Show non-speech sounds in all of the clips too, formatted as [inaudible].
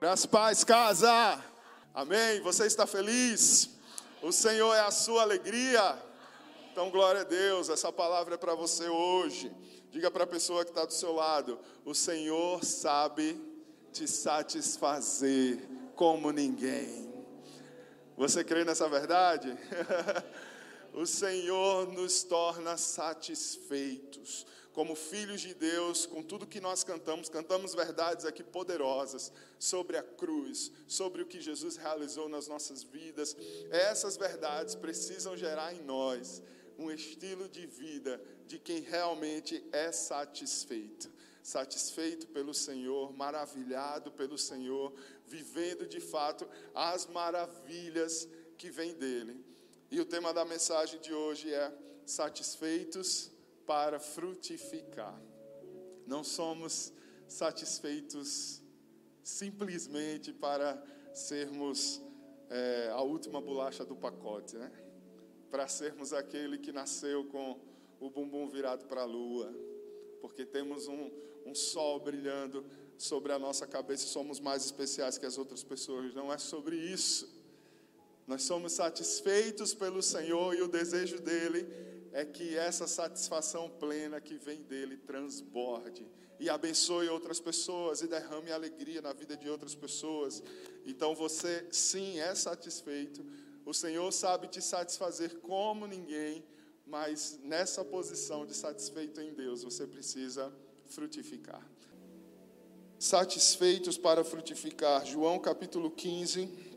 Graças paz, casa. Amém. Você está feliz? O Senhor é a sua alegria. Então, glória a Deus. Essa palavra é para você hoje. Diga para a pessoa que está do seu lado: O Senhor sabe te satisfazer como ninguém. Você crê nessa verdade? [laughs] o Senhor nos torna satisfeitos como filhos de Deus, com tudo que nós cantamos, cantamos verdades aqui poderosas sobre a cruz, sobre o que Jesus realizou nas nossas vidas. Essas verdades precisam gerar em nós um estilo de vida de quem realmente é satisfeito. Satisfeito pelo Senhor, maravilhado pelo Senhor, vivendo de fato as maravilhas que vêm dele. E o tema da mensagem de hoje é satisfeitos para frutificar. Não somos satisfeitos simplesmente para sermos é, a última bolacha do pacote, né? Para sermos aquele que nasceu com o bumbum virado para a lua, porque temos um, um sol brilhando sobre a nossa cabeça e somos mais especiais que as outras pessoas. Não é sobre isso. Nós somos satisfeitos pelo Senhor e o desejo dele é que essa satisfação plena que vem dele transborde e abençoe outras pessoas e derrame alegria na vida de outras pessoas. Então você sim é satisfeito. O Senhor sabe te satisfazer como ninguém, mas nessa posição de satisfeito em Deus, você precisa frutificar. Satisfeitos para frutificar. João capítulo 15,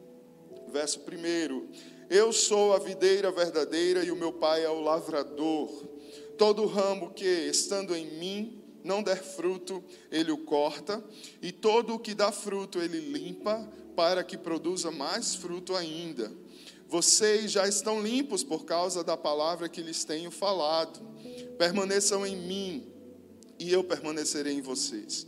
verso 1. Eu sou a videira verdadeira e o meu pai é o lavrador. Todo ramo que, estando em mim, não der fruto, ele o corta, e todo o que dá fruto, ele limpa, para que produza mais fruto ainda. Vocês já estão limpos por causa da palavra que lhes tenho falado. Permaneçam em mim, e eu permanecerei em vocês.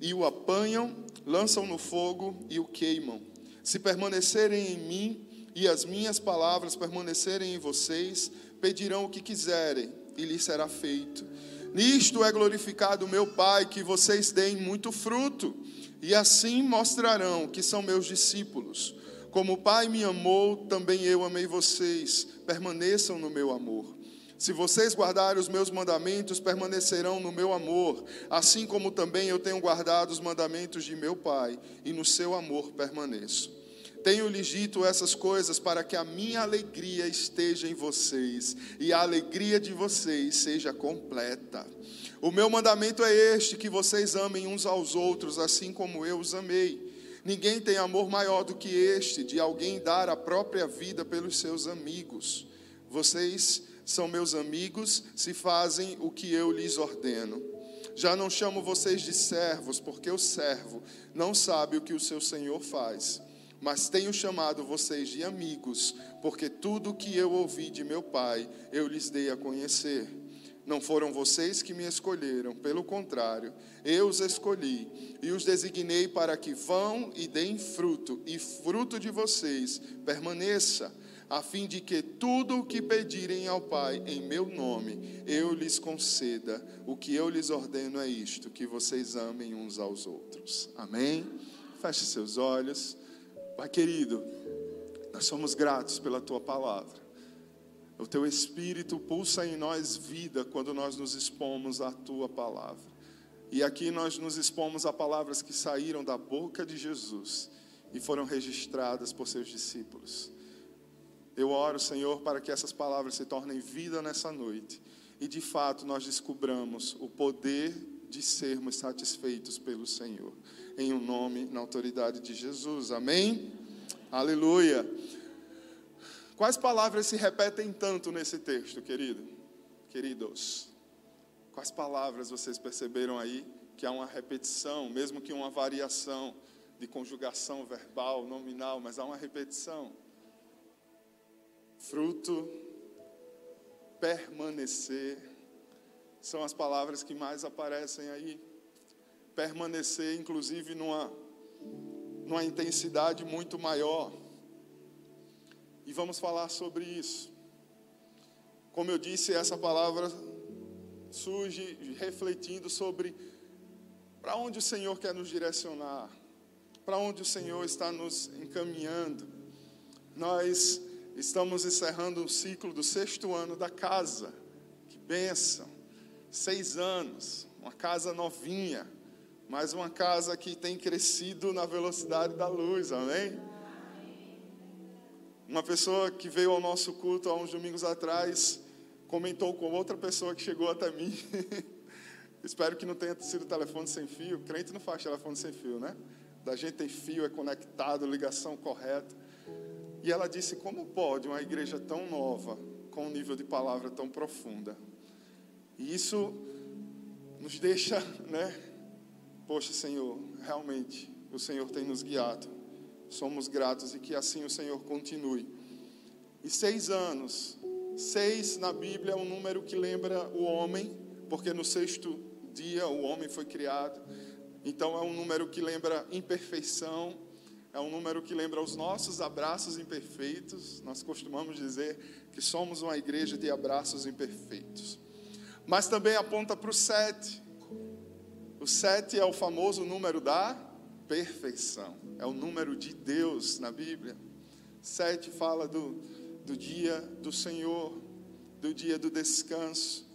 e o apanham, lançam no fogo e o queimam. Se permanecerem em mim e as minhas palavras permanecerem em vocês, pedirão o que quiserem e lhes será feito. Nisto é glorificado meu Pai, que vocês deem muito fruto, e assim mostrarão que são meus discípulos. Como o Pai me amou, também eu amei vocês. Permaneçam no meu amor. Se vocês guardarem os meus mandamentos, permanecerão no meu amor, assim como também eu tenho guardado os mandamentos de meu Pai, e no seu amor permaneço. Tenho-lhes dito essas coisas para que a minha alegria esteja em vocês e a alegria de vocês seja completa. O meu mandamento é este: que vocês amem uns aos outros, assim como eu os amei. Ninguém tem amor maior do que este, de alguém dar a própria vida pelos seus amigos. Vocês são meus amigos se fazem o que eu lhes ordeno. Já não chamo vocês de servos, porque o servo não sabe o que o seu senhor faz. Mas tenho chamado vocês de amigos, porque tudo o que eu ouvi de meu Pai eu lhes dei a conhecer. Não foram vocês que me escolheram, pelo contrário, eu os escolhi e os designei para que vão e deem fruto, e fruto de vocês permaneça a fim de que tudo o que pedirem ao Pai em meu nome, eu lhes conceda. O que eu lhes ordeno é isto: que vocês amem uns aos outros. Amém? Feche seus olhos. Pai querido, nós somos gratos pela tua palavra. O teu espírito pulsa em nós vida quando nós nos expomos à tua palavra. E aqui nós nos expomos a palavras que saíram da boca de Jesus e foram registradas por seus discípulos. Eu oro, Senhor, para que essas palavras se tornem vida nessa noite e de fato nós descubramos o poder de sermos satisfeitos pelo Senhor. Em o um nome, na autoridade de Jesus. Amém? Aleluia. Quais palavras se repetem tanto nesse texto, querido? Queridos. Quais palavras vocês perceberam aí que há uma repetição, mesmo que uma variação de conjugação verbal, nominal, mas há uma repetição. Fruto, permanecer, são as palavras que mais aparecem aí. Permanecer, inclusive, numa, numa intensidade muito maior. E vamos falar sobre isso. Como eu disse, essa palavra surge refletindo sobre para onde o Senhor quer nos direcionar, para onde o Senhor está nos encaminhando. Nós estamos encerrando o ciclo do sexto ano da casa. Que bênção! Seis anos, uma casa novinha, mas uma casa que tem crescido na velocidade da luz, amém? Uma pessoa que veio ao nosso culto há uns domingos atrás comentou com outra pessoa que chegou até mim. [laughs] Espero que não tenha sido telefone sem fio. Crente não faz telefone sem fio, né? Da gente tem fio, é conectado, ligação correta. E ela disse: Como pode uma igreja tão nova, com um nível de palavra tão profunda? E isso nos deixa, né? Poxa, Senhor, realmente o Senhor tem nos guiado. Somos gratos e que assim o Senhor continue. E seis anos, seis na Bíblia é um número que lembra o homem, porque no sexto dia o homem foi criado. Então é um número que lembra imperfeição, é um número que lembra os nossos abraços imperfeitos. Nós costumamos dizer que somos uma igreja de abraços imperfeitos. Mas também aponta para o sete. O sete é o famoso número da perfeição. É o número de Deus na Bíblia. Sete fala do, do dia do Senhor, do dia do descanso.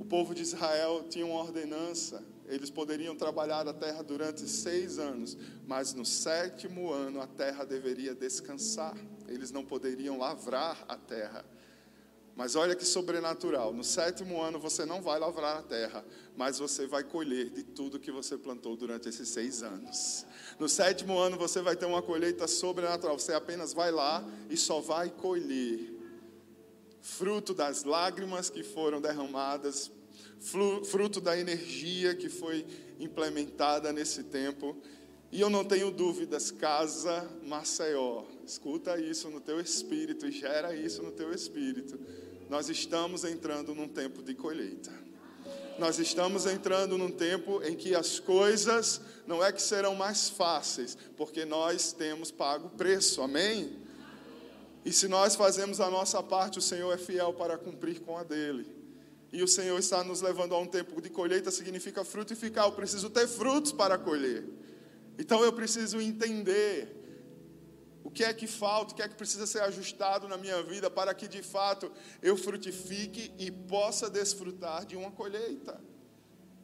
O povo de Israel tinha uma ordenança eles poderiam trabalhar a terra durante seis anos, mas no sétimo ano a terra deveria descansar. Eles não poderiam lavrar a terra. Mas olha que sobrenatural: no sétimo ano você não vai lavrar a terra, mas você vai colher de tudo que você plantou durante esses seis anos. No sétimo ano você vai ter uma colheita sobrenatural. Você apenas vai lá e só vai colher fruto das lágrimas que foram derramadas fruto da energia que foi implementada nesse tempo. E eu não tenho dúvidas, Casa Maceió, escuta isso no teu espírito e gera isso no teu espírito. Nós estamos entrando num tempo de colheita. Nós estamos entrando num tempo em que as coisas não é que serão mais fáceis, porque nós temos pago o preço, amém? E se nós fazemos a nossa parte, o Senhor é fiel para cumprir com a dele. E o Senhor está nos levando a um tempo de colheita, significa frutificar. Eu preciso ter frutos para colher. Então eu preciso entender o que é que falta, o que é que precisa ser ajustado na minha vida para que de fato eu frutifique e possa desfrutar de uma colheita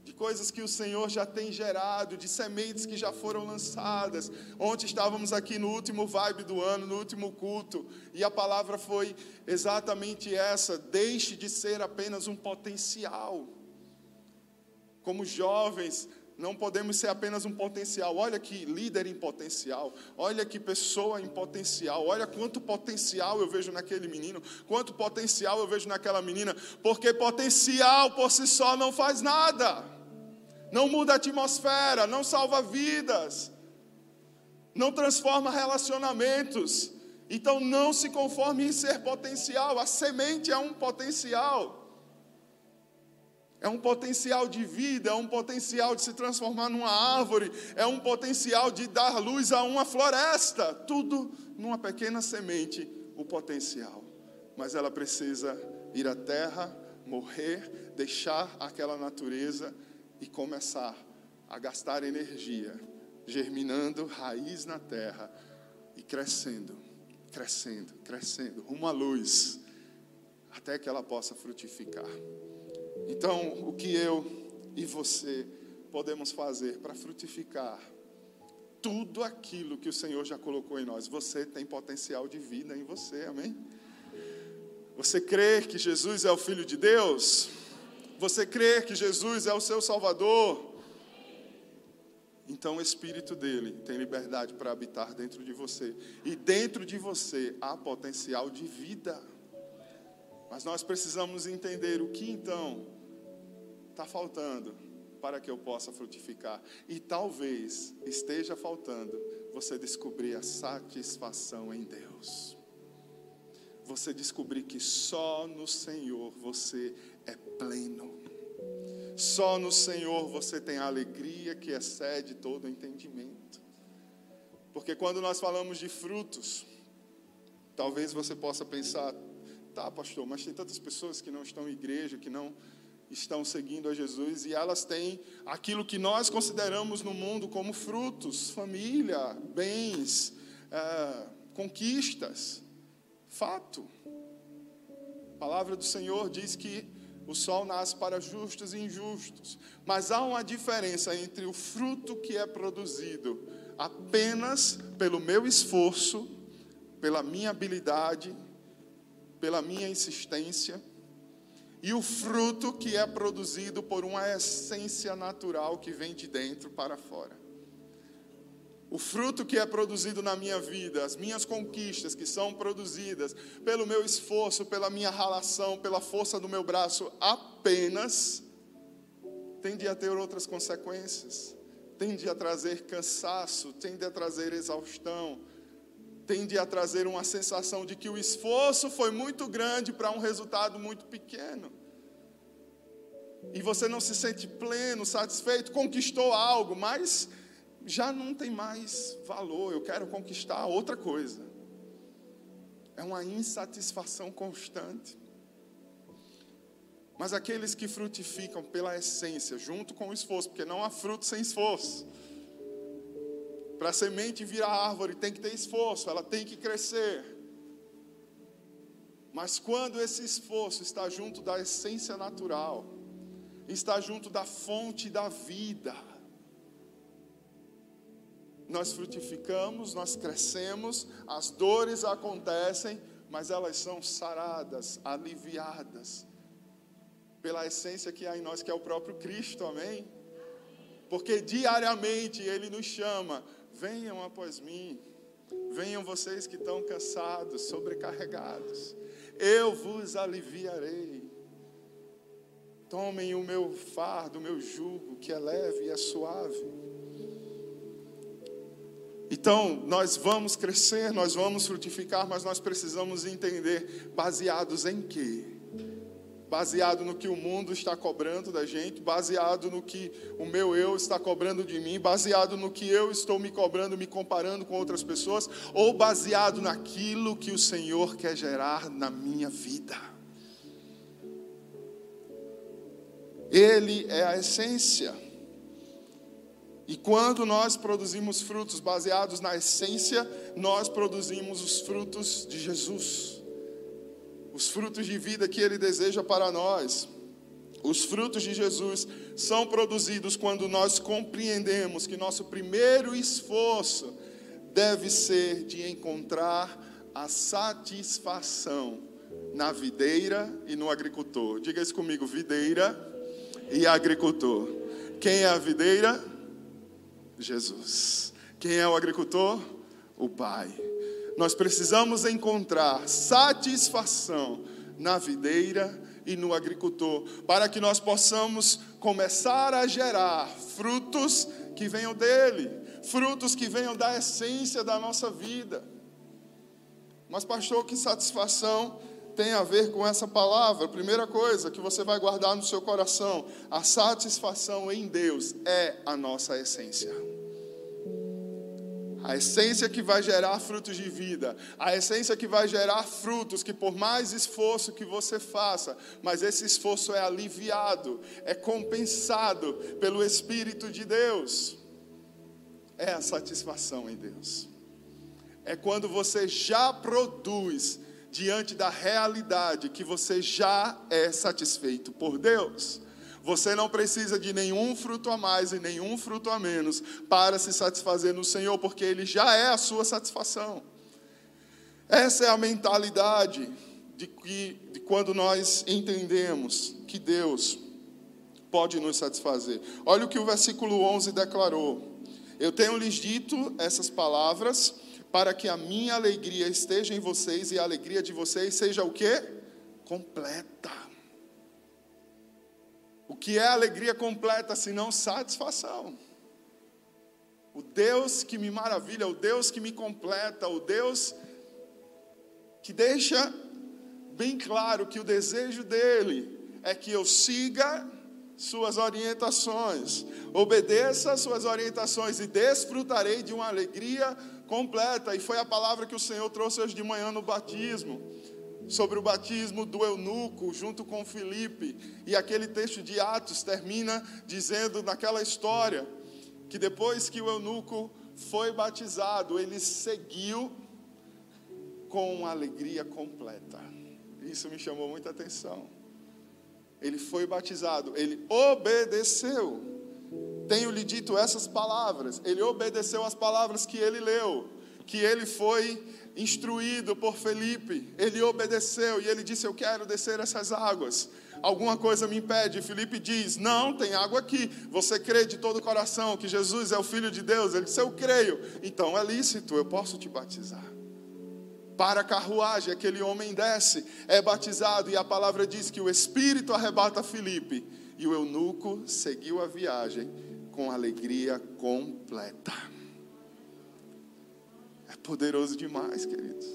de coisas que o Senhor já tem gerado, de sementes que já foram lançadas. Ontem estávamos aqui no último vibe do ano, no último culto, e a palavra foi exatamente essa: deixe de ser apenas um potencial. Como jovens, não podemos ser apenas um potencial. Olha que líder em potencial. Olha que pessoa em potencial. Olha quanto potencial eu vejo naquele menino. Quanto potencial eu vejo naquela menina. Porque potencial por si só não faz nada. Não muda a atmosfera. Não salva vidas. Não transforma relacionamentos. Então não se conforme em ser potencial. A semente é um potencial é um potencial de vida, é um potencial de se transformar numa árvore, é um potencial de dar luz a uma floresta. Tudo numa pequena semente, o potencial. Mas ela precisa ir à terra, morrer, deixar aquela natureza e começar a gastar energia, germinando raiz na terra e crescendo, crescendo, crescendo, rumo à luz, até que ela possa frutificar. Então, o que eu e você podemos fazer para frutificar tudo aquilo que o Senhor já colocou em nós? Você tem potencial de vida em você, amém? Você crê que Jesus é o Filho de Deus? Você crê que Jesus é o seu Salvador? Então o Espírito dele tem liberdade para habitar dentro de você. E dentro de você há potencial de vida. Mas nós precisamos entender o que então está faltando para que eu possa frutificar. E talvez esteja faltando você descobrir a satisfação em Deus. Você descobrir que só no Senhor você é pleno. Só no Senhor você tem a alegria que excede todo entendimento. Porque quando nós falamos de frutos, talvez você possa pensar, tá, pastor, mas tem tantas pessoas que não estão em igreja, que não estão seguindo a Jesus e elas têm aquilo que nós consideramos no mundo como frutos, família, bens, é, conquistas. Fato. A palavra do Senhor diz que o sol nasce para justos e injustos, mas há uma diferença entre o fruto que é produzido apenas pelo meu esforço, pela minha habilidade, pela minha insistência, e o fruto que é produzido por uma essência natural que vem de dentro para fora. O fruto que é produzido na minha vida, as minhas conquistas que são produzidas pelo meu esforço, pela minha ralação, pela força do meu braço, apenas tende a ter outras consequências, tende a trazer cansaço, tende a trazer exaustão, tende a trazer uma sensação de que o esforço foi muito grande para um resultado muito pequeno. E você não se sente pleno, satisfeito, conquistou algo, mas já não tem mais valor, eu quero conquistar outra coisa. É uma insatisfação constante. Mas aqueles que frutificam pela essência, junto com o esforço, porque não há fruto sem esforço. Para a semente virar árvore tem que ter esforço, ela tem que crescer. Mas quando esse esforço está junto da essência natural, está junto da fonte da vida, nós frutificamos, nós crescemos, as dores acontecem, mas elas são saradas, aliviadas pela essência que há em nós, que é o próprio Cristo, amém? Porque diariamente Ele nos chama: venham após mim, venham vocês que estão cansados, sobrecarregados, eu vos aliviarei. Tomem o meu fardo, o meu jugo, que é leve e é suave. Então, nós vamos crescer, nós vamos frutificar, mas nós precisamos entender baseados em quê? Baseado no que o mundo está cobrando da gente, baseado no que o meu eu está cobrando de mim, baseado no que eu estou me cobrando, me comparando com outras pessoas, ou baseado naquilo que o Senhor quer gerar na minha vida. Ele é a essência. E quando nós produzimos frutos baseados na essência, nós produzimos os frutos de Jesus. Os frutos de vida que Ele deseja para nós. Os frutos de Jesus são produzidos quando nós compreendemos que nosso primeiro esforço deve ser de encontrar a satisfação na videira e no agricultor. Diga isso comigo: videira e agricultor. Quem é a videira? Jesus. Quem é o agricultor? O Pai. Nós precisamos encontrar satisfação na videira e no agricultor, para que nós possamos começar a gerar frutos que venham dele, frutos que venham da essência da nossa vida. Mas, pastor, que satisfação tem a ver com essa palavra? Primeira coisa que você vai guardar no seu coração: a satisfação em Deus é a nossa essência. A essência que vai gerar frutos de vida, a essência que vai gerar frutos que por mais esforço que você faça, mas esse esforço é aliviado, é compensado pelo Espírito de Deus. É a satisfação em Deus. É quando você já produz diante da realidade que você já é satisfeito por Deus. Você não precisa de nenhum fruto a mais e nenhum fruto a menos para se satisfazer no Senhor, porque Ele já é a sua satisfação. Essa é a mentalidade de, que, de quando nós entendemos que Deus pode nos satisfazer. Olha o que o versículo 11 declarou. Eu tenho lhes dito essas palavras para que a minha alegria esteja em vocês e a alegria de vocês seja o quê? Completa. Que é alegria completa, senão satisfação. O Deus que me maravilha, o Deus que me completa, o Deus que deixa bem claro que o desejo dele é que eu siga suas orientações, obedeça suas orientações e desfrutarei de uma alegria completa. E foi a palavra que o Senhor trouxe hoje de manhã no batismo, sobre o batismo do eunuco junto com Filipe. E aquele texto de Atos termina dizendo naquela história que depois que o eunuco foi batizado, ele seguiu com alegria completa. Isso me chamou muita atenção. Ele foi batizado, ele obedeceu. Tenho-lhe dito essas palavras. Ele obedeceu as palavras que ele leu, que ele foi instruído por Felipe. Ele obedeceu e ele disse: Eu quero descer essas águas. Alguma coisa me impede. Felipe diz: Não, tem água aqui. Você crê de todo o coração que Jesus é o Filho de Deus? Ele disse: Eu creio. Então é lícito, eu posso te batizar. Para a carruagem, aquele homem desce, é batizado, e a palavra diz que o Espírito arrebata Felipe, e o eunuco seguiu a viagem com alegria completa. Poderoso demais, queridos.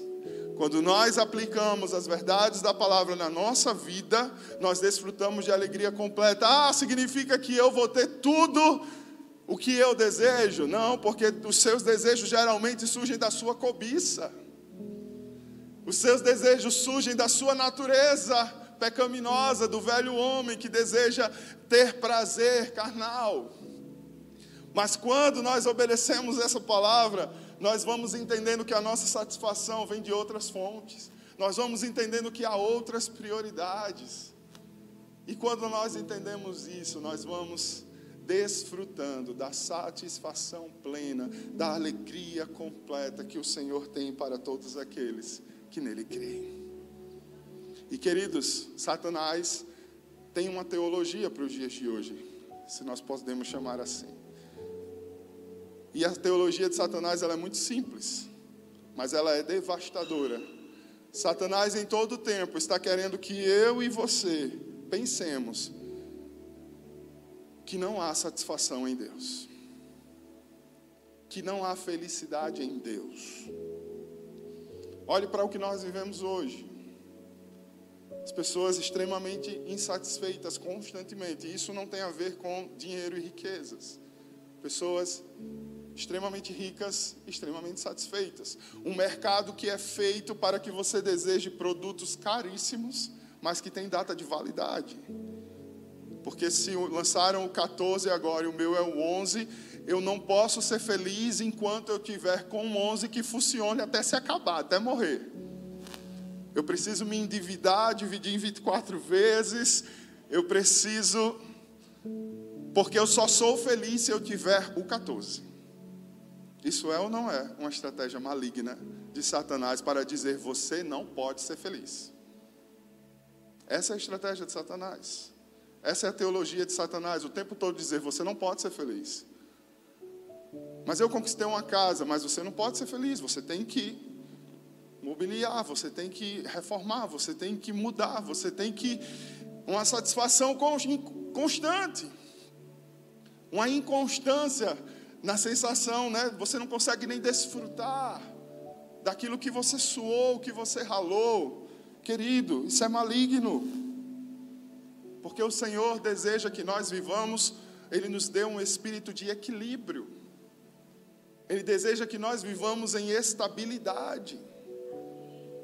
Quando nós aplicamos as verdades da palavra na nossa vida, nós desfrutamos de alegria completa. Ah, significa que eu vou ter tudo o que eu desejo? Não, porque os seus desejos geralmente surgem da sua cobiça. Os seus desejos surgem da sua natureza pecaminosa, do velho homem que deseja ter prazer carnal. Mas quando nós obedecemos essa palavra, nós vamos entendendo que a nossa satisfação vem de outras fontes. Nós vamos entendendo que há outras prioridades. E quando nós entendemos isso, nós vamos desfrutando da satisfação plena, da alegria completa que o Senhor tem para todos aqueles que nele creem. E queridos, Satanás tem uma teologia para os dias de hoje, se nós podemos chamar assim. E a teologia de Satanás ela é muito simples, mas ela é devastadora. Satanás em todo o tempo está querendo que eu e você pensemos que não há satisfação em Deus, que não há felicidade em Deus. Olhe para o que nós vivemos hoje. As pessoas extremamente insatisfeitas constantemente. Isso não tem a ver com dinheiro e riquezas. Pessoas extremamente ricas, extremamente satisfeitas. Um mercado que é feito para que você deseje produtos caríssimos, mas que tem data de validade. Porque se lançaram o 14 agora e o meu é o 11, eu não posso ser feliz enquanto eu tiver com um 11 que funcione até se acabar, até morrer. Eu preciso me endividar, dividir em 24 vezes. Eu preciso porque eu só sou feliz se eu tiver o 14. Isso é ou não é uma estratégia maligna de Satanás para dizer você não pode ser feliz? Essa é a estratégia de Satanás. Essa é a teologia de Satanás, o tempo todo dizer você não pode ser feliz. Mas eu conquistei uma casa, mas você não pode ser feliz, você tem que mobiliar, você tem que reformar, você tem que mudar, você tem que uma satisfação constante. Uma inconstância na sensação, né? Você não consegue nem desfrutar daquilo que você suou, que você ralou. Querido, isso é maligno. Porque o Senhor deseja que nós vivamos, Ele nos dê um espírito de equilíbrio. Ele deseja que nós vivamos em estabilidade.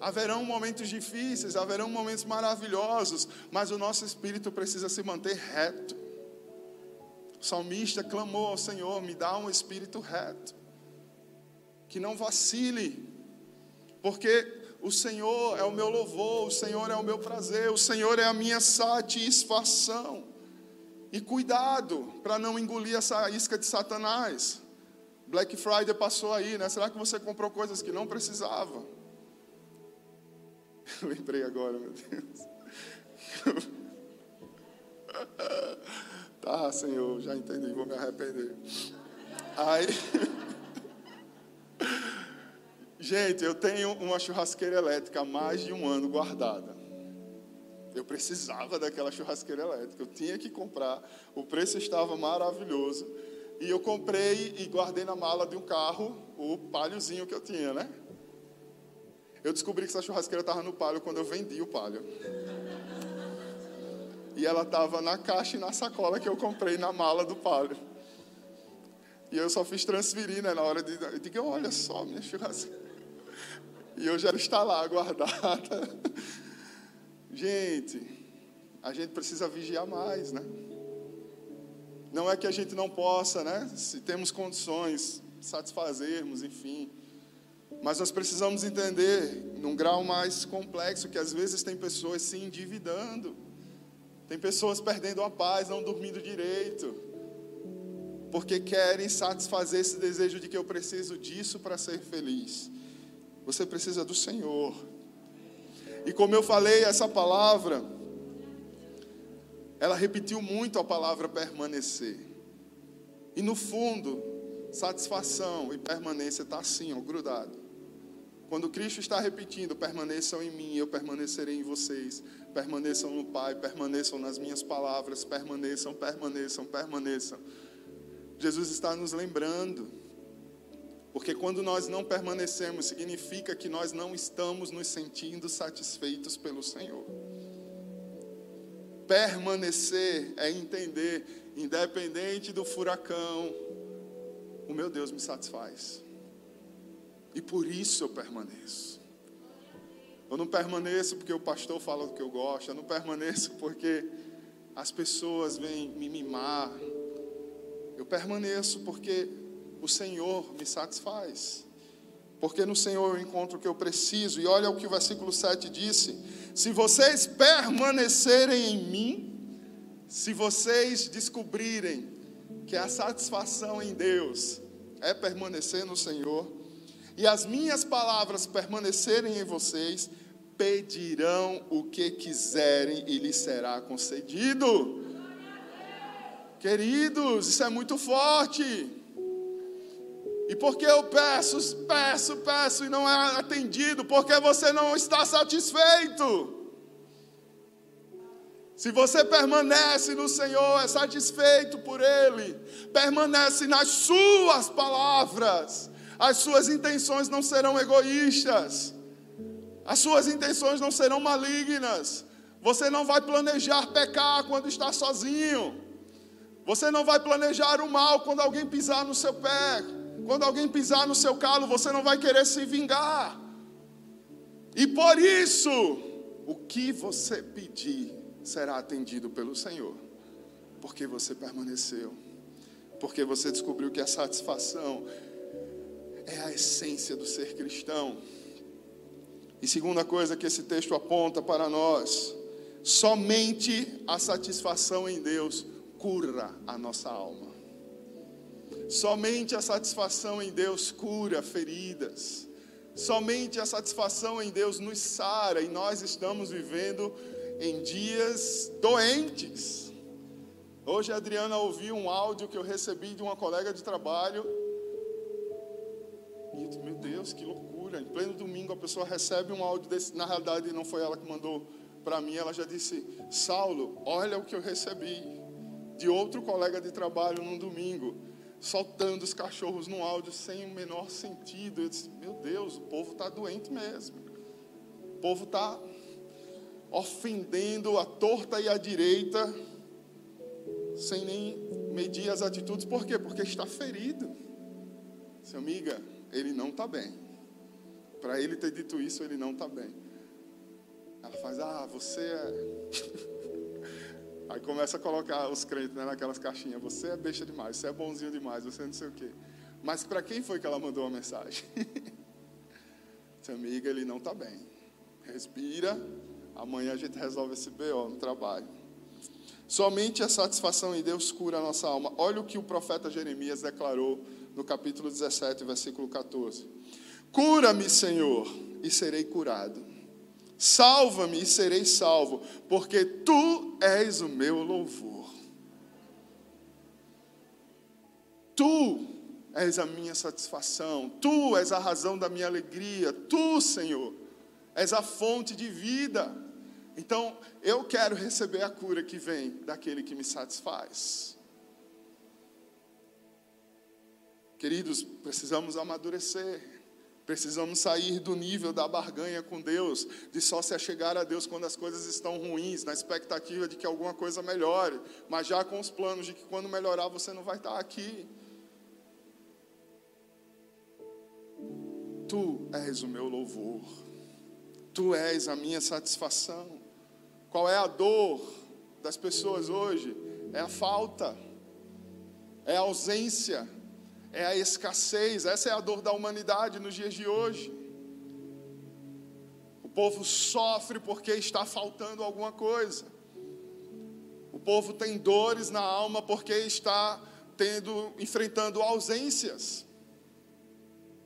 Haverão momentos difíceis, haverão momentos maravilhosos, mas o nosso espírito precisa se manter reto. O salmista clamou ao Senhor: me dá um espírito reto, que não vacile, porque o Senhor é o meu louvor, o Senhor é o meu prazer, o Senhor é a minha satisfação. E cuidado para não engolir essa isca de Satanás. Black Friday passou aí, né? Será que você comprou coisas que não precisava? [laughs] lembrei agora, meu Deus. [laughs] Tá, Senhor, já entendi, vou me arrepender. Aí. [laughs] Gente, eu tenho uma churrasqueira elétrica há mais de um ano guardada. Eu precisava daquela churrasqueira elétrica, eu tinha que comprar, o preço estava maravilhoso. E eu comprei e guardei na mala de um carro o palhozinho que eu tinha, né? Eu descobri que essa churrasqueira estava no palio quando eu vendi o palio. E ela estava na caixa e na sacola que eu comprei na mala do palio. E eu só fiz transferir, né, na hora de. Eu digo, olha só, minha churrasqueira. E hoje ela está lá guardada. [laughs] Gente, a gente precisa vigiar mais, né? Não é que a gente não possa, né? Se temos condições, satisfazermos, enfim. Mas nós precisamos entender, num grau mais complexo, que às vezes tem pessoas se endividando, tem pessoas perdendo a paz, não dormindo direito, porque querem satisfazer esse desejo de que eu preciso disso para ser feliz. Você precisa do Senhor. E como eu falei, essa palavra ela repetiu muito a palavra permanecer. E no fundo, satisfação e permanência está assim, ó, grudado. Quando Cristo está repetindo, permaneçam em mim, eu permanecerei em vocês. Permaneçam no Pai, permaneçam nas minhas palavras, permaneçam, permaneçam, permaneçam. Jesus está nos lembrando. Porque quando nós não permanecemos, significa que nós não estamos nos sentindo satisfeitos pelo Senhor. Permanecer é entender, independente do furacão, o meu Deus me satisfaz. E por isso eu permaneço. Eu não permaneço porque o pastor fala do que eu gosto, eu não permaneço porque as pessoas vêm me mimar. Eu permaneço porque o Senhor me satisfaz. Porque no Senhor eu encontro o que eu preciso. E olha o que o versículo 7 disse: Se vocês permanecerem em mim, se vocês descobrirem que a satisfação em Deus é permanecer no Senhor, e as minhas palavras permanecerem em vocês, pedirão o que quiserem e lhes será concedido. Queridos, isso é muito forte. E porque eu peço, peço, peço e não é atendido, porque você não está satisfeito. Se você permanece no Senhor, é satisfeito por Ele, permanece nas Suas palavras, as Suas intenções não serão egoístas, as Suas intenções não serão malignas, você não vai planejar pecar quando está sozinho, você não vai planejar o mal quando alguém pisar no seu pé. Quando alguém pisar no seu calo, você não vai querer se vingar. E por isso, o que você pedir será atendido pelo Senhor, porque você permaneceu, porque você descobriu que a satisfação é a essência do ser cristão. E segunda coisa que esse texto aponta para nós, somente a satisfação em Deus cura a nossa alma. Somente a satisfação em Deus cura feridas. Somente a satisfação em Deus nos sara e nós estamos vivendo em dias doentes. Hoje a Adriana ouviu um áudio que eu recebi de uma colega de trabalho. Meu Deus, que loucura. Em pleno domingo a pessoa recebe um áudio desse. Na realidade não foi ela que mandou para mim, ela já disse: Saulo, olha o que eu recebi de outro colega de trabalho num domingo soltando os cachorros num áudio sem o menor sentido. Eu disse, meu Deus, o povo está doente mesmo. O povo está ofendendo a torta e a direita, sem nem medir as atitudes. Por quê? Porque está ferido. Seu amiga, ele não está bem. Para ele ter dito isso, ele não está bem. Ela faz, ah, você é. [laughs] Aí começa a colocar os crentes né, naquelas caixinhas. Você é besta demais, você é bonzinho demais, você não sei o quê. Mas para quem foi que ela mandou a mensagem? [laughs] Seu amigo, ele não está bem. Respira, amanhã a gente resolve esse BO no trabalho. Somente a satisfação em Deus cura a nossa alma. Olha o que o profeta Jeremias declarou no capítulo 17, versículo 14: Cura-me, Senhor, e serei curado Salva-me e serei salvo, porque tu és o meu louvor. Tu és a minha satisfação, tu és a razão da minha alegria, tu, Senhor, és a fonte de vida. Então, eu quero receber a cura que vem daquele que me satisfaz. Queridos, precisamos amadurecer. Precisamos sair do nível da barganha com Deus, de só se achegar a Deus quando as coisas estão ruins, na expectativa de que alguma coisa melhore, mas já com os planos de que quando melhorar você não vai estar aqui. Tu és o meu louvor, tu és a minha satisfação. Qual é a dor das pessoas hoje? É a falta, é a ausência, é a escassez. Essa é a dor da humanidade nos dias de hoje. O povo sofre porque está faltando alguma coisa. O povo tem dores na alma porque está tendo enfrentando ausências.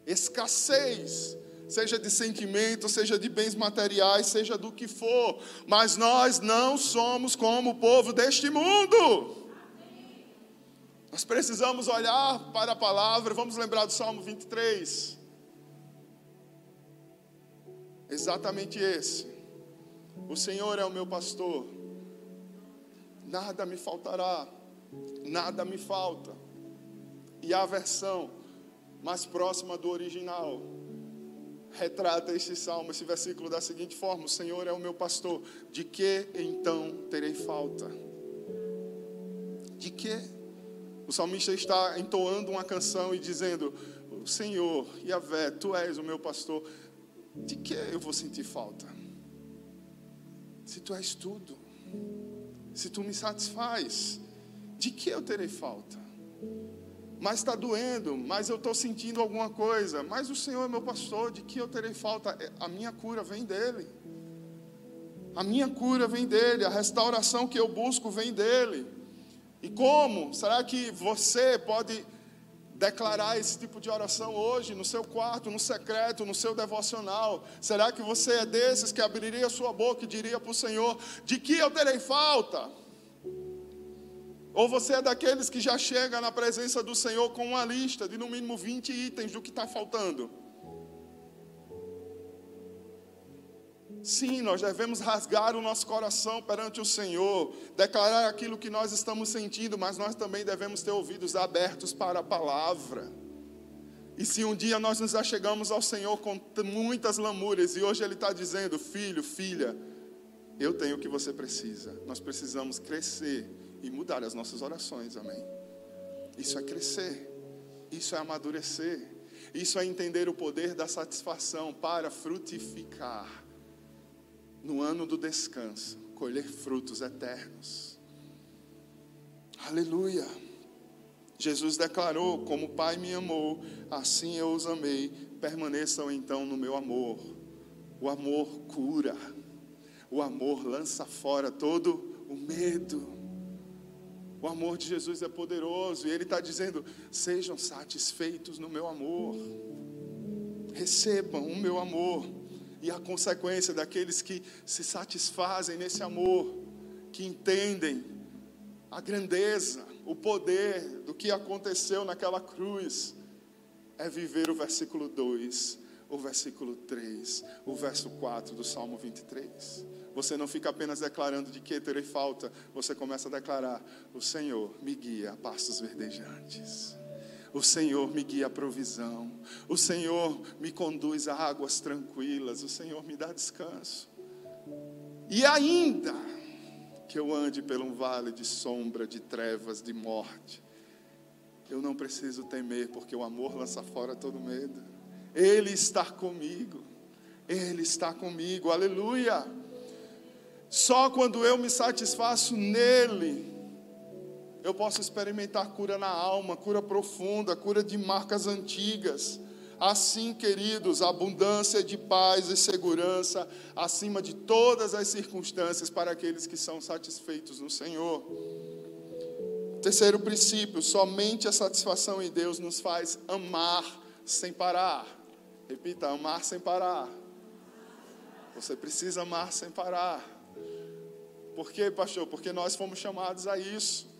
Escassez, seja de sentimento, seja de bens materiais, seja do que for, mas nós não somos como o povo deste mundo. Nós precisamos olhar para a palavra, vamos lembrar do Salmo 23. Exatamente esse. O Senhor é o meu pastor, nada me faltará, nada me falta. E a versão mais próxima do original retrata este salmo, esse versículo da seguinte forma: O Senhor é o meu pastor, de que então terei falta? De que? O salmista está entoando uma canção e dizendo: Senhor, Yahvé, tu és o meu pastor, de que eu vou sentir falta? Se tu és tudo, se tu me satisfaz, de que eu terei falta? Mas está doendo, mas eu estou sentindo alguma coisa. Mas o Senhor é meu pastor, de que eu terei falta? É, a minha cura vem dele. A minha cura vem dele, a restauração que eu busco vem dele. E como? Será que você pode declarar esse tipo de oração hoje, no seu quarto, no secreto, no seu devocional? Será que você é desses que abriria a sua boca e diria para o Senhor: De que eu terei falta? Ou você é daqueles que já chega na presença do Senhor com uma lista de no mínimo 20 itens do que está faltando? Sim, nós devemos rasgar o nosso coração perante o Senhor, declarar aquilo que nós estamos sentindo, mas nós também devemos ter ouvidos abertos para a palavra. E se um dia nós nos achegamos ao Senhor com muitas lamúrias, e hoje Ele está dizendo: Filho, filha, eu tenho o que você precisa. Nós precisamos crescer e mudar as nossas orações, amém? Isso é crescer, isso é amadurecer, isso é entender o poder da satisfação para frutificar no ano do descanso, colher frutos eternos. Aleluia. Jesus declarou: Como o Pai me amou, assim eu os amei. Permaneçam então no meu amor. O amor cura. O amor lança fora todo o medo. O amor de Jesus é poderoso e Ele está dizendo: sejam satisfeitos no meu amor, recebam o meu amor e a consequência daqueles que se satisfazem nesse amor, que entendem a grandeza, o poder do que aconteceu naquela cruz, é viver o versículo 2, o versículo 3, o verso 4 do Salmo 23. Você não fica apenas declarando de que terei falta, você começa a declarar: O Senhor me guia a pastos verdejantes. O Senhor me guia a provisão. O Senhor me conduz a águas tranquilas. O Senhor me dá descanso. E ainda que eu ande por um vale de sombra, de trevas, de morte, eu não preciso temer, porque o amor lança fora todo medo. Ele está comigo. Ele está comigo. Aleluia. Só quando eu me satisfaço nele, eu posso experimentar cura na alma, cura profunda, cura de marcas antigas. Assim, queridos, abundância de paz e segurança acima de todas as circunstâncias para aqueles que são satisfeitos no Senhor. Terceiro princípio: somente a satisfação em Deus nos faz amar sem parar. Repita: amar sem parar. Você precisa amar sem parar. Por quê, pastor? Porque nós fomos chamados a isso.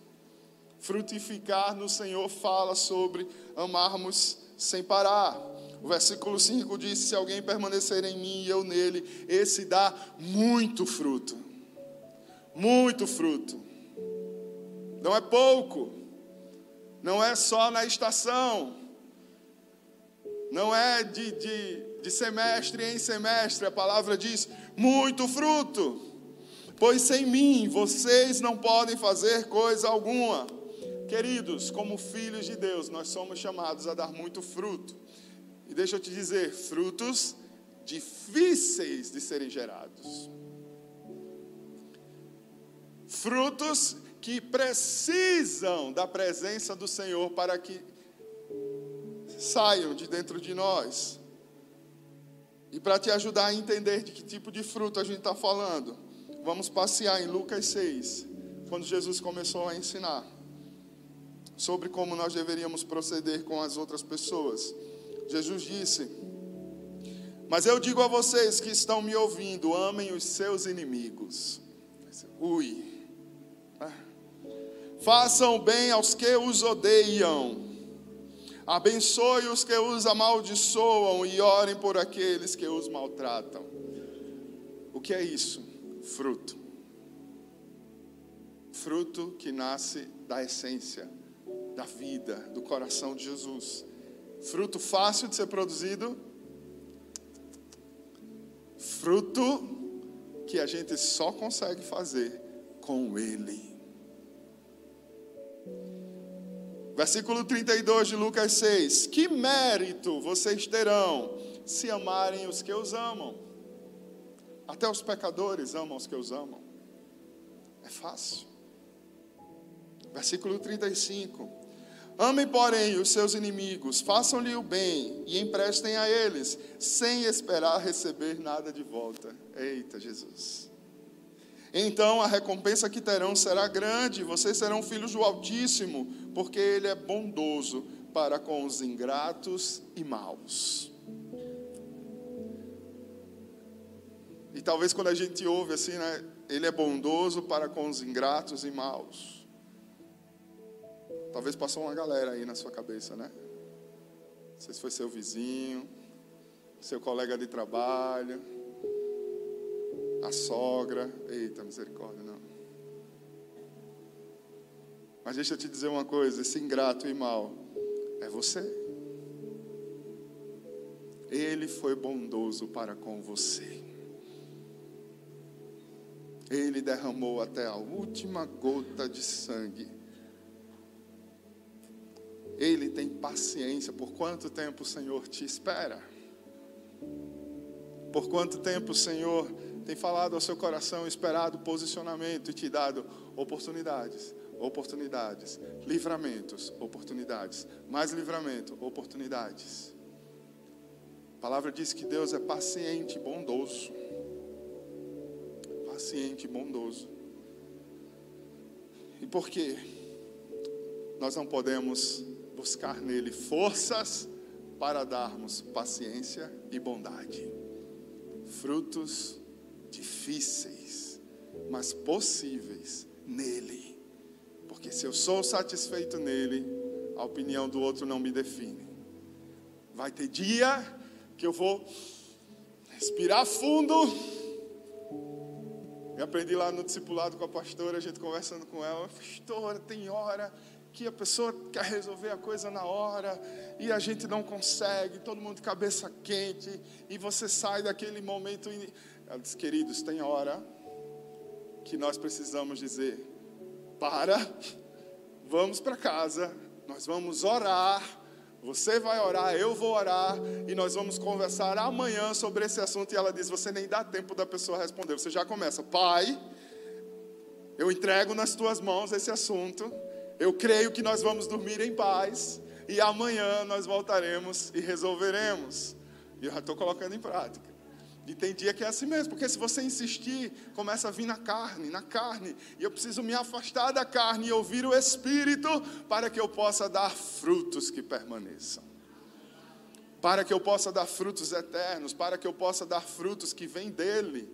Frutificar no Senhor fala sobre amarmos sem parar. O versículo 5 diz: Se alguém permanecer em mim e eu nele, esse dá muito fruto. Muito fruto. Não é pouco. Não é só na estação. Não é de, de, de semestre em semestre. A palavra diz: muito fruto. Pois sem mim vocês não podem fazer coisa alguma. Queridos, como filhos de Deus, nós somos chamados a dar muito fruto. E deixa eu te dizer, frutos difíceis de serem gerados. Frutos que precisam da presença do Senhor para que saiam de dentro de nós. E para te ajudar a entender de que tipo de fruto a gente está falando, vamos passear em Lucas 6, quando Jesus começou a ensinar sobre como nós deveríamos proceder com as outras pessoas. Jesus disse: Mas eu digo a vocês que estão me ouvindo, amem os seus inimigos. Ui. Façam bem aos que os odeiam. Abençoe os que os amaldiçoam e orem por aqueles que os maltratam. O que é isso? Fruto. Fruto que nasce da essência, da vida, do coração de Jesus. Fruto fácil de ser produzido. Fruto que a gente só consegue fazer com Ele. Versículo 32 de Lucas 6: Que mérito vocês terão se amarem os que os amam? Até os pecadores amam os que os amam. É fácil. Versículo 35: Amem, porém, os seus inimigos, façam-lhe o bem e emprestem a eles, sem esperar receber nada de volta. Eita, Jesus. Então a recompensa que terão será grande, vocês serão filhos do Altíssimo, porque Ele é bondoso para com os ingratos e maus. E talvez quando a gente ouve assim, né, Ele é bondoso para com os ingratos e maus. Talvez passou uma galera aí na sua cabeça, né? Não sei se foi seu vizinho, seu colega de trabalho a sogra. Eita, misericórdia, não. Mas deixa eu te dizer uma coisa: esse ingrato e mal é você. Ele foi bondoso para com você. Ele derramou até a última gota de sangue. Ele tem paciência. Por quanto tempo o Senhor te espera? Por quanto tempo o Senhor tem falado ao seu coração, esperado posicionamento e te dado oportunidades, oportunidades, livramentos, oportunidades, mais livramento, oportunidades. A palavra diz que Deus é paciente e bondoso. Paciente e bondoso. E por quê? Nós não podemos buscar nele forças para darmos paciência e bondade. Frutos difíceis, mas possíveis nele. Porque se eu sou satisfeito nele, a opinião do outro não me define. Vai ter dia que eu vou respirar fundo. Eu aprendi lá no discipulado com a pastora, a gente conversando com ela, pastora, tem hora que a pessoa quer resolver a coisa na hora e a gente não consegue, todo mundo cabeça quente, e você sai daquele momento ela disse, queridos, tem hora que nós precisamos dizer: para, vamos para casa, nós vamos orar. Você vai orar, eu vou orar e nós vamos conversar amanhã sobre esse assunto. E ela diz: Você nem dá tempo da pessoa responder. Você já começa, Pai, eu entrego nas tuas mãos esse assunto. Eu creio que nós vamos dormir em paz e amanhã nós voltaremos e resolveremos. E eu já estou colocando em prática. E tem dia que é assim mesmo, porque se você insistir, começa a vir na carne, na carne, e eu preciso me afastar da carne e ouvir o Espírito para que eu possa dar frutos que permaneçam. Para que eu possa dar frutos eternos, para que eu possa dar frutos que vêm dele.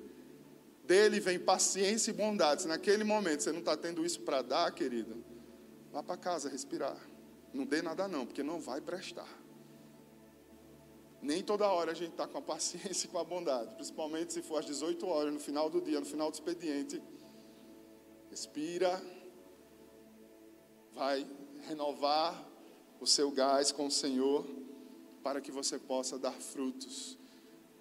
Dele vem paciência e bondade. Se naquele momento você não está tendo isso para dar, querido, vá para casa respirar. Não dê nada não, porque não vai prestar. Nem toda hora a gente está com a [laughs] paciência e com a bondade, principalmente se for às 18 horas, no final do dia, no final do expediente. Respira, vai renovar o seu gás com o Senhor, para que você possa dar frutos.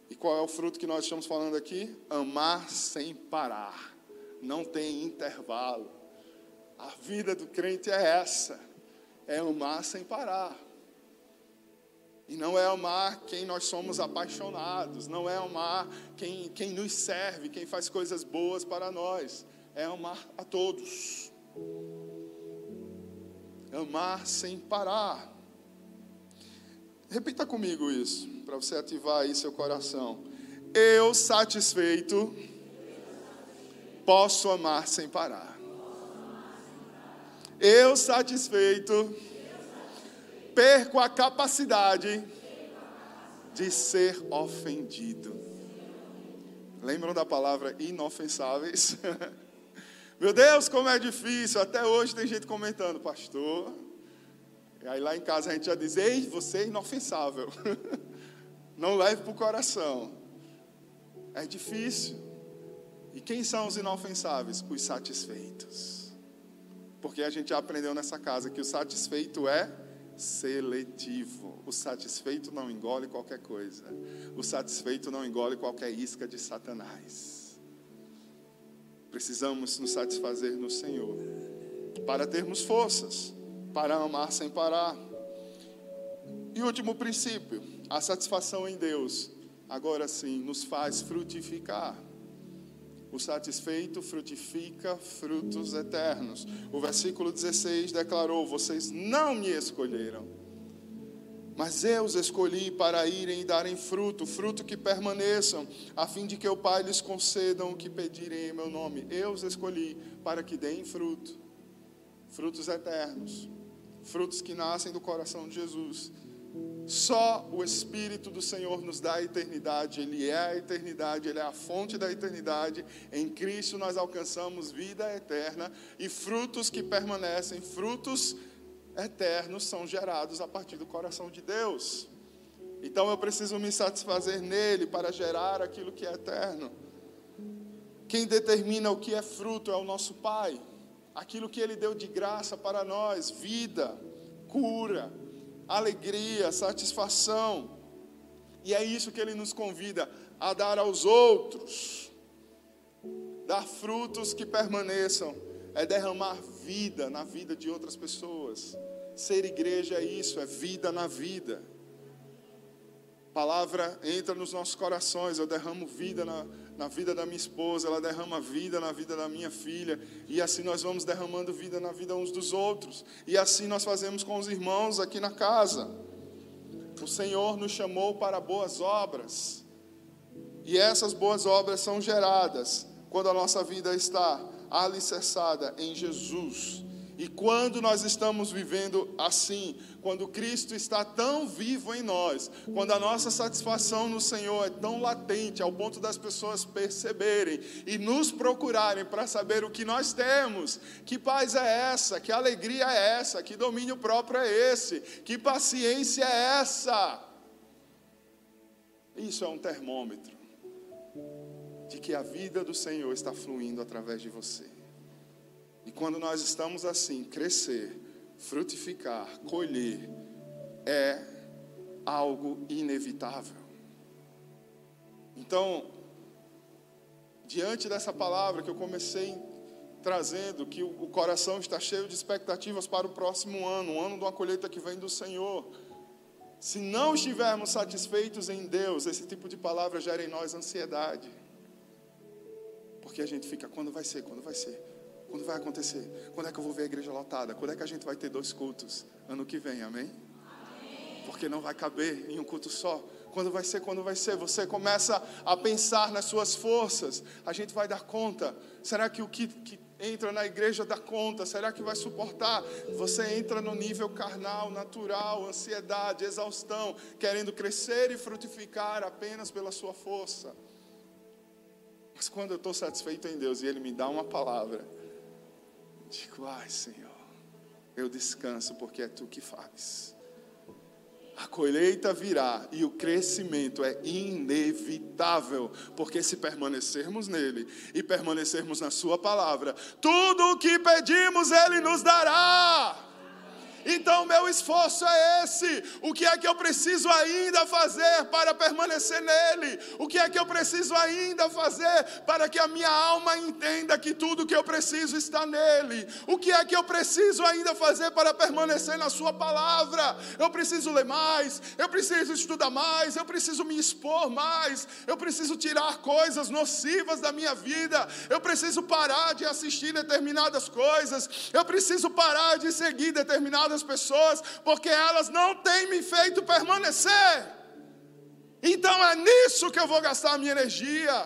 E qual é o fruto que nós estamos falando aqui? Amar sem parar, não tem intervalo. A vida do crente é essa, é amar sem parar. E não é amar quem nós somos apaixonados, não é amar quem, quem nos serve, quem faz coisas boas para nós, é amar a todos. Amar sem parar. Repita comigo isso, para você ativar aí seu coração. Eu satisfeito, posso amar sem parar. Eu satisfeito perco a capacidade de ser ofendido. Lembram da palavra inofensáveis? [laughs] Meu Deus, como é difícil. Até hoje tem gente comentando, pastor. E aí lá em casa a gente já diz: Ei, você é inofensável. [laughs] Não leve para o coração. É difícil. E quem são os inofensáveis? Os satisfeitos. Porque a gente já aprendeu nessa casa que o satisfeito é seletivo. O satisfeito não engole qualquer coisa. O satisfeito não engole qualquer isca de Satanás. Precisamos nos satisfazer no Senhor para termos forças, para amar sem parar. E último princípio, a satisfação em Deus, agora sim, nos faz frutificar. O satisfeito frutifica frutos eternos. O versículo 16 declarou: Vocês não me escolheram, mas eu os escolhi para irem e darem fruto, fruto que permaneçam, a fim de que o Pai lhes concedam o que pedirem em meu nome. Eu os escolhi para que deem fruto, frutos eternos, frutos que nascem do coração de Jesus só o Espírito do Senhor nos dá a eternidade, Ele é a eternidade, Ele é a fonte da eternidade. Em Cristo nós alcançamos vida eterna e frutos que permanecem, frutos eternos são gerados a partir do coração de Deus. Então eu preciso me satisfazer nele para gerar aquilo que é eterno. Quem determina o que é fruto é o nosso Pai, aquilo que Ele deu de graça para nós vida, cura alegria, satisfação. E é isso que ele nos convida a dar aos outros. Dar frutos que permaneçam, é derramar vida na vida de outras pessoas. Ser igreja é isso, é vida na vida. Palavra entra nos nossos corações, eu derramo vida na, na vida da minha esposa, ela derrama vida na vida da minha filha, e assim nós vamos derramando vida na vida uns dos outros, e assim nós fazemos com os irmãos aqui na casa. O Senhor nos chamou para boas obras, e essas boas obras são geradas quando a nossa vida está alicerçada em Jesus. E quando nós estamos vivendo assim, quando Cristo está tão vivo em nós, quando a nossa satisfação no Senhor é tão latente ao ponto das pessoas perceberem e nos procurarem para saber o que nós temos, que paz é essa, que alegria é essa, que domínio próprio é esse, que paciência é essa. Isso é um termômetro de que a vida do Senhor está fluindo através de você. E quando nós estamos assim, crescer, frutificar, colher, é algo inevitável. Então, diante dessa palavra que eu comecei trazendo, que o coração está cheio de expectativas para o próximo ano, o ano de uma colheita que vem do Senhor. Se não estivermos satisfeitos em Deus, esse tipo de palavra gera em nós ansiedade. Porque a gente fica, quando vai ser, quando vai ser? Quando vai acontecer? Quando é que eu vou ver a igreja lotada? Quando é que a gente vai ter dois cultos? Ano que vem, amém? amém? Porque não vai caber em um culto só. Quando vai ser? Quando vai ser? Você começa a pensar nas suas forças. A gente vai dar conta. Será que o que, que entra na igreja dá conta? Será que vai suportar? Você entra no nível carnal, natural, ansiedade, exaustão, querendo crescer e frutificar apenas pela sua força. Mas quando eu estou satisfeito em Deus e Ele me dá uma palavra, Digo, ai Senhor, eu descanso porque é tu que faz. A colheita virá e o crescimento é inevitável, porque se permanecermos nele e permanecermos na Sua palavra, tudo o que pedimos Ele nos dará. Então, meu esforço é esse. O que é que eu preciso ainda fazer para permanecer nele? O que é que eu preciso ainda fazer para que a minha alma entenda que tudo que eu preciso está nele? O que é que eu preciso ainda fazer para permanecer na Sua palavra? Eu preciso ler mais, eu preciso estudar mais, eu preciso me expor mais, eu preciso tirar coisas nocivas da minha vida, eu preciso parar de assistir determinadas coisas, eu preciso parar de seguir determinadas das pessoas, porque elas não têm me feito permanecer. Então é nisso que eu vou gastar a minha energia.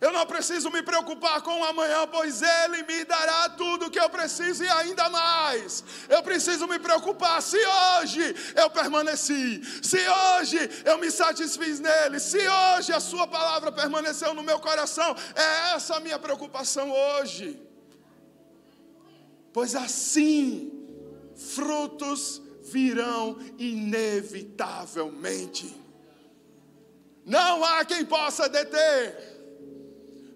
Eu não preciso me preocupar com o amanhã, pois Ele me dará tudo o que eu preciso e ainda mais. Eu preciso me preocupar se hoje eu permaneci, se hoje eu me satisfiz nele, se hoje a Sua palavra permaneceu no meu coração. É essa a minha preocupação hoje. Pois assim frutos virão inevitavelmente. Não há quem possa deter.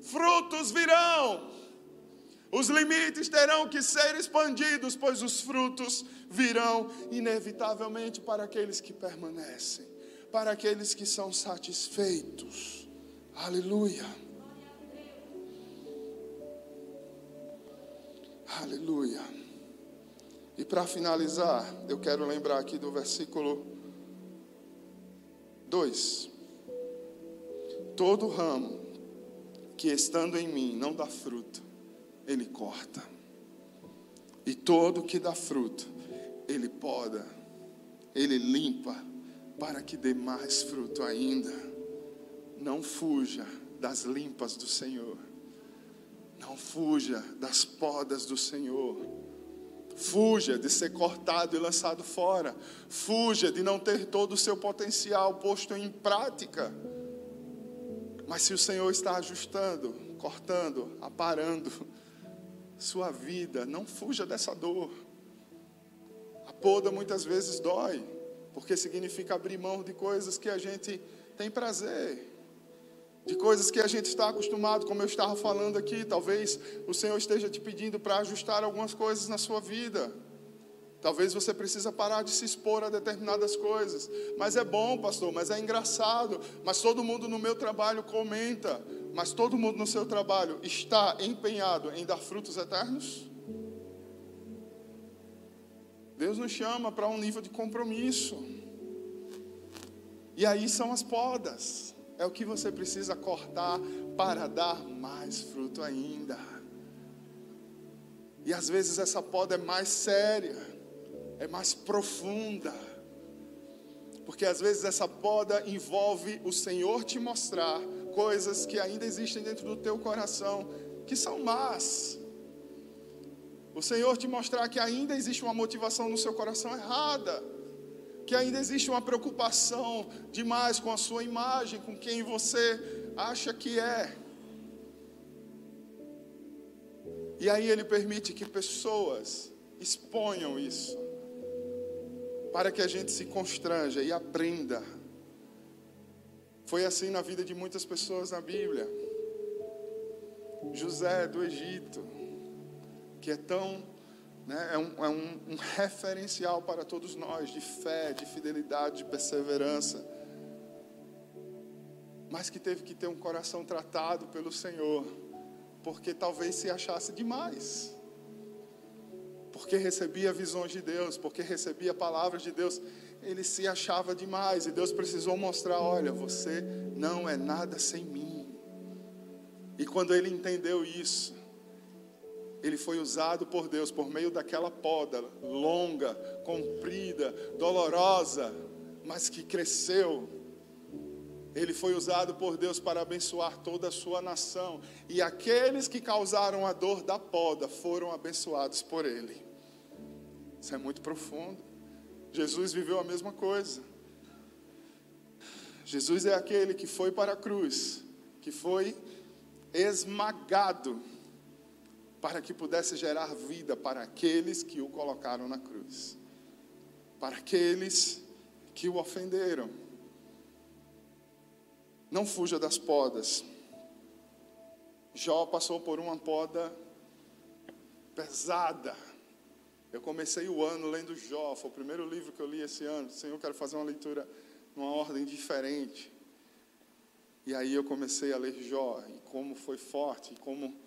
Frutos virão. Os limites terão que ser expandidos, pois os frutos virão inevitavelmente para aqueles que permanecem, para aqueles que são satisfeitos. Aleluia. Aleluia. E para finalizar, eu quero lembrar aqui do versículo 2. Todo ramo que estando em mim não dá fruto, ele corta. E todo que dá fruto, ele poda, ele limpa, para que dê mais fruto ainda. Não fuja das limpas do Senhor. Não fuja das podas do Senhor. Fuja de ser cortado e lançado fora. Fuja de não ter todo o seu potencial posto em prática. Mas se o Senhor está ajustando, cortando, aparando sua vida, não fuja dessa dor. A poda muitas vezes dói, porque significa abrir mão de coisas que a gente tem prazer de coisas que a gente está acostumado, como eu estava falando aqui. Talvez o Senhor esteja te pedindo para ajustar algumas coisas na sua vida. Talvez você precisa parar de se expor a determinadas coisas. Mas é bom, pastor, mas é engraçado. Mas todo mundo no meu trabalho comenta. Mas todo mundo no seu trabalho está empenhado em dar frutos eternos? Deus nos chama para um nível de compromisso. E aí são as podas é o que você precisa cortar para dar mais fruto ainda. E às vezes essa poda é mais séria, é mais profunda. Porque às vezes essa poda envolve o Senhor te mostrar coisas que ainda existem dentro do teu coração, que são más. O Senhor te mostrar que ainda existe uma motivação no seu coração errada que ainda existe uma preocupação demais com a sua imagem, com quem você acha que é. E aí ele permite que pessoas exponham isso, para que a gente se constranja e aprenda. Foi assim na vida de muitas pessoas na Bíblia. José do Egito, que é tão né, é, um, é um, um referencial para todos nós de fé, de fidelidade, de perseverança, mas que teve que ter um coração tratado pelo Senhor, porque talvez se achasse demais, porque recebia visões de Deus, porque recebia palavras de Deus, ele se achava demais. E Deus precisou mostrar: olha, você não é nada sem mim. E quando ele entendeu isso, ele foi usado por Deus por meio daquela poda longa, comprida, dolorosa, mas que cresceu. Ele foi usado por Deus para abençoar toda a sua nação, e aqueles que causaram a dor da poda foram abençoados por ele. Isso é muito profundo. Jesus viveu a mesma coisa. Jesus é aquele que foi para a cruz, que foi esmagado para que pudesse gerar vida para aqueles que o colocaram na cruz, para aqueles que o ofenderam. Não fuja das podas. Jó passou por uma poda pesada. Eu comecei o ano lendo Jó, foi o primeiro livro que eu li esse ano. Senhor, eu quero fazer uma leitura numa ordem diferente. E aí eu comecei a ler Jó, e como foi forte, e como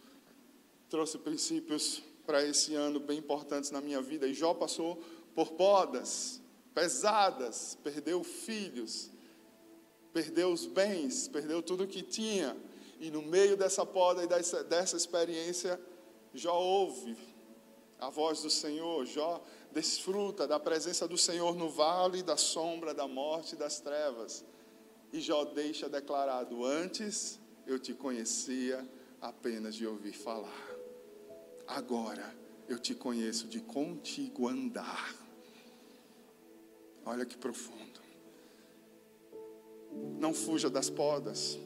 trouxe princípios para esse ano bem importantes na minha vida. E Jó passou por podas pesadas, perdeu filhos, perdeu os bens, perdeu tudo que tinha. E no meio dessa poda e dessa, dessa experiência, Jó ouve a voz do Senhor, Jó desfruta da presença do Senhor no vale da sombra da morte e das trevas. E Jó deixa declarado: Antes eu te conhecia apenas de ouvir falar, agora eu te conheço de contigo andar. Olha que profundo. Não fuja das podas,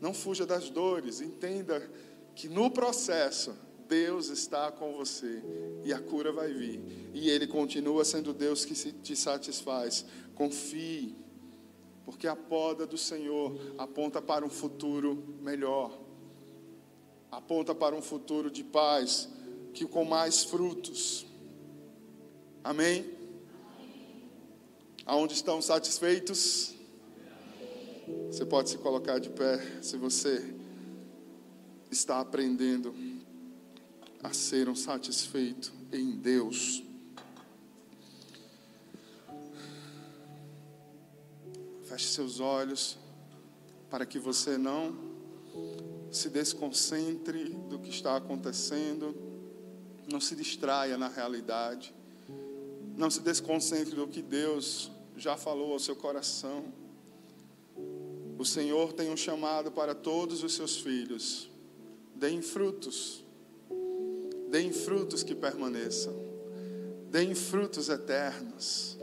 não fuja das dores, entenda que no processo Deus está com você e a cura vai vir. E Ele continua sendo Deus que te satisfaz. Confie, porque a poda do Senhor aponta para um futuro melhor, aponta para um futuro de paz, que com mais frutos. Amém? Aonde estão satisfeitos? Você pode se colocar de pé se você está aprendendo a ser um satisfeito em Deus. Feche seus olhos para que você não se desconcentre do que está acontecendo, não se distraia na realidade, não se desconcentre do que Deus já falou ao seu coração. O Senhor tem um chamado para todos os seus filhos. Deem frutos. Deem frutos que permaneçam. Deem frutos eternos.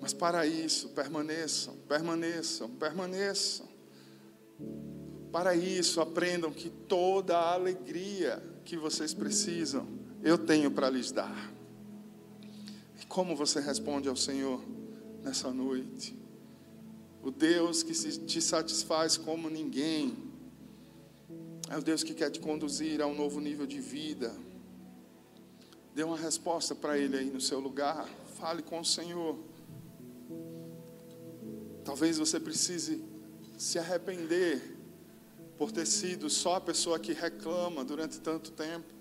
Mas para isso, permaneçam, permaneçam, permaneçam. Para isso, aprendam que toda a alegria que vocês precisam, eu tenho para lhes dar. E como você responde ao Senhor? nessa noite. O Deus que te satisfaz como ninguém. É o Deus que quer te conduzir a um novo nível de vida. Dê uma resposta para Ele aí no seu lugar. Fale com o Senhor. Talvez você precise se arrepender por ter sido só a pessoa que reclama durante tanto tempo.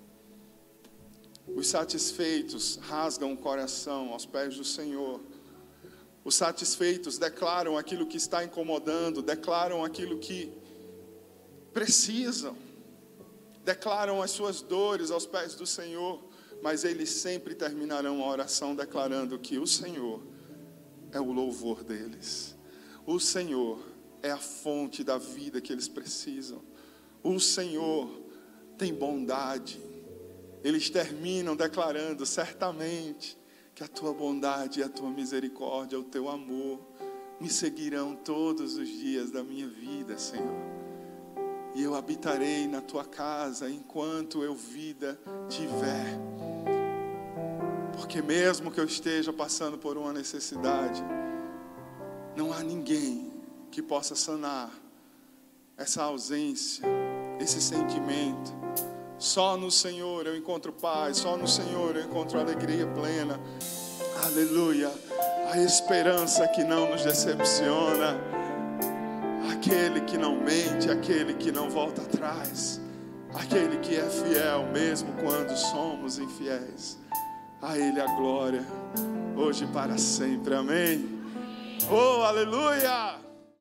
Os satisfeitos rasgam o coração aos pés do Senhor os satisfeitos declaram aquilo que está incomodando, declaram aquilo que precisam, declaram as suas dores aos pés do Senhor, mas eles sempre terminarão a oração declarando que o Senhor é o louvor deles, o Senhor é a fonte da vida que eles precisam, o Senhor tem bondade. Eles terminam declarando certamente que a tua bondade a tua misericórdia, o teu amor, me seguirão todos os dias da minha vida, Senhor. E eu habitarei na tua casa enquanto eu vida tiver. Porque mesmo que eu esteja passando por uma necessidade, não há ninguém que possa sanar essa ausência, esse sentimento só no Senhor eu encontro paz, só no Senhor eu encontro alegria plena. Aleluia. A esperança que não nos decepciona. Aquele que não mente, aquele que não volta atrás. Aquele que é fiel mesmo quando somos infiéis. A Ele a glória, hoje e para sempre. Amém. Oh, aleluia!